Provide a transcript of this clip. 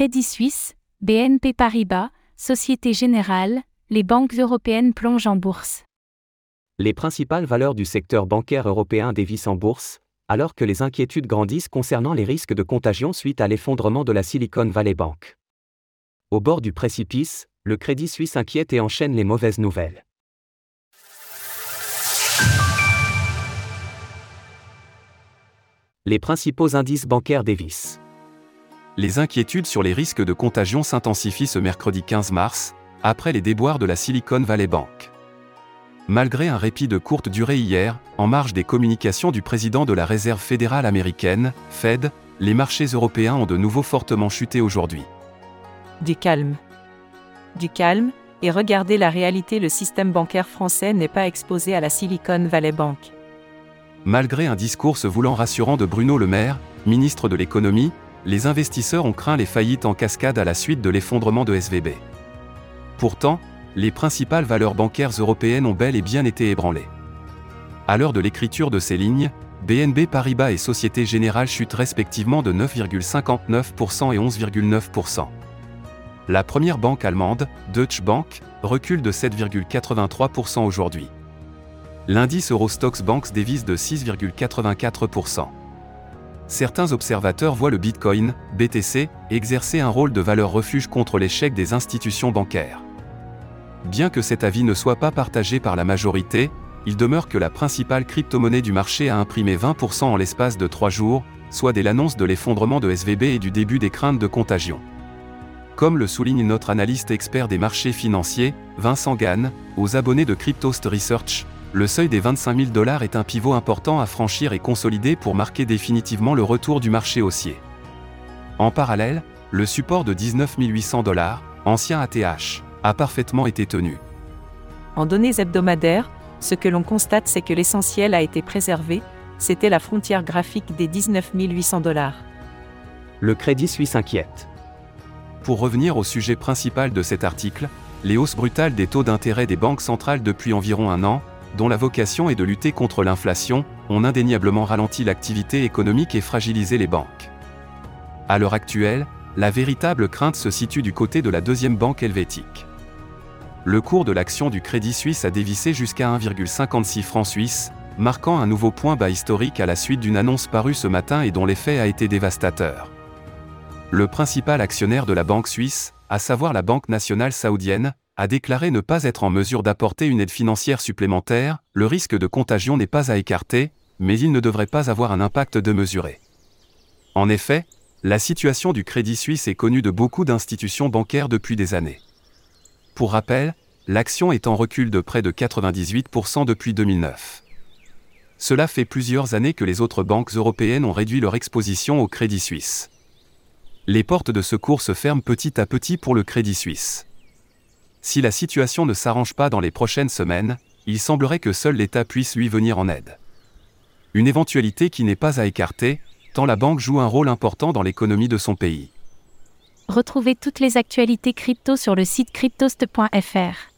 Crédit Suisse, BNP Paribas, Société Générale, les banques européennes plongent en bourse. Les principales valeurs du secteur bancaire européen dévissent en bourse, alors que les inquiétudes grandissent concernant les risques de contagion suite à l'effondrement de la Silicon Valley Bank. Au bord du précipice, le Crédit Suisse inquiète et enchaîne les mauvaises nouvelles. Les principaux indices bancaires dévissent. Les inquiétudes sur les risques de contagion s'intensifient ce mercredi 15 mars, après les déboires de la Silicon Valley Bank. Malgré un répit de courte durée hier, en marge des communications du président de la Réserve fédérale américaine, Fed, les marchés européens ont de nouveau fortement chuté aujourd'hui. Du calme. Du calme, et regardez la réalité, le système bancaire français n'est pas exposé à la Silicon Valley Bank. Malgré un discours se voulant rassurant de Bruno Le Maire, ministre de l'économie, les investisseurs ont craint les faillites en cascade à la suite de l'effondrement de SVB. Pourtant, les principales valeurs bancaires européennes ont bel et bien été ébranlées. À l'heure de l'écriture de ces lignes, BNB Paribas et Société Générale chutent respectivement de 9,59% et 11,9%. La première banque allemande, Deutsche Bank, recule de 7,83% aujourd'hui. L'indice Eurostox Banks dévise de 6,84% certains observateurs voient le Bitcoin, BTC, exercer un rôle de valeur refuge contre l'échec des institutions bancaires. Bien que cet avis ne soit pas partagé par la majorité, il demeure que la principale crypto-monnaie du marché a imprimé 20% en l'espace de 3 jours, soit dès l'annonce de l'effondrement de SVB et du début des craintes de contagion. Comme le souligne notre analyste expert des marchés financiers, Vincent Gann, aux abonnés de Cryptost Research, le seuil des 25 000 dollars est un pivot important à franchir et consolider pour marquer définitivement le retour du marché haussier. En parallèle, le support de 19 800 dollars, ancien ATH, a parfaitement été tenu. En données hebdomadaires, ce que l'on constate c'est que l'essentiel a été préservé, c'était la frontière graphique des 19 800 dollars. Le Crédit Suisse inquiète. Pour revenir au sujet principal de cet article, les hausses brutales des taux d'intérêt des banques centrales depuis environ un an, dont la vocation est de lutter contre l'inflation, ont indéniablement ralenti l'activité économique et fragilisé les banques. À l'heure actuelle, la véritable crainte se situe du côté de la deuxième banque helvétique. Le cours de l'action du Crédit Suisse a dévissé jusqu'à 1,56 francs suisses, marquant un nouveau point bas historique à la suite d'une annonce parue ce matin et dont l'effet a été dévastateur. Le principal actionnaire de la banque suisse, à savoir la Banque nationale saoudienne, a déclaré ne pas être en mesure d'apporter une aide financière supplémentaire, le risque de contagion n'est pas à écarter, mais il ne devrait pas avoir un impact démesuré. En effet, la situation du Crédit Suisse est connue de beaucoup d'institutions bancaires depuis des années. Pour rappel, l'action est en recul de près de 98% depuis 2009. Cela fait plusieurs années que les autres banques européennes ont réduit leur exposition au Crédit Suisse. Les portes de secours se ferment petit à petit pour le Crédit Suisse. Si la situation ne s'arrange pas dans les prochaines semaines, il semblerait que seul l'État puisse lui venir en aide. Une éventualité qui n'est pas à écarter, tant la banque joue un rôle important dans l'économie de son pays. Retrouvez toutes les actualités crypto sur le site cryptost.fr.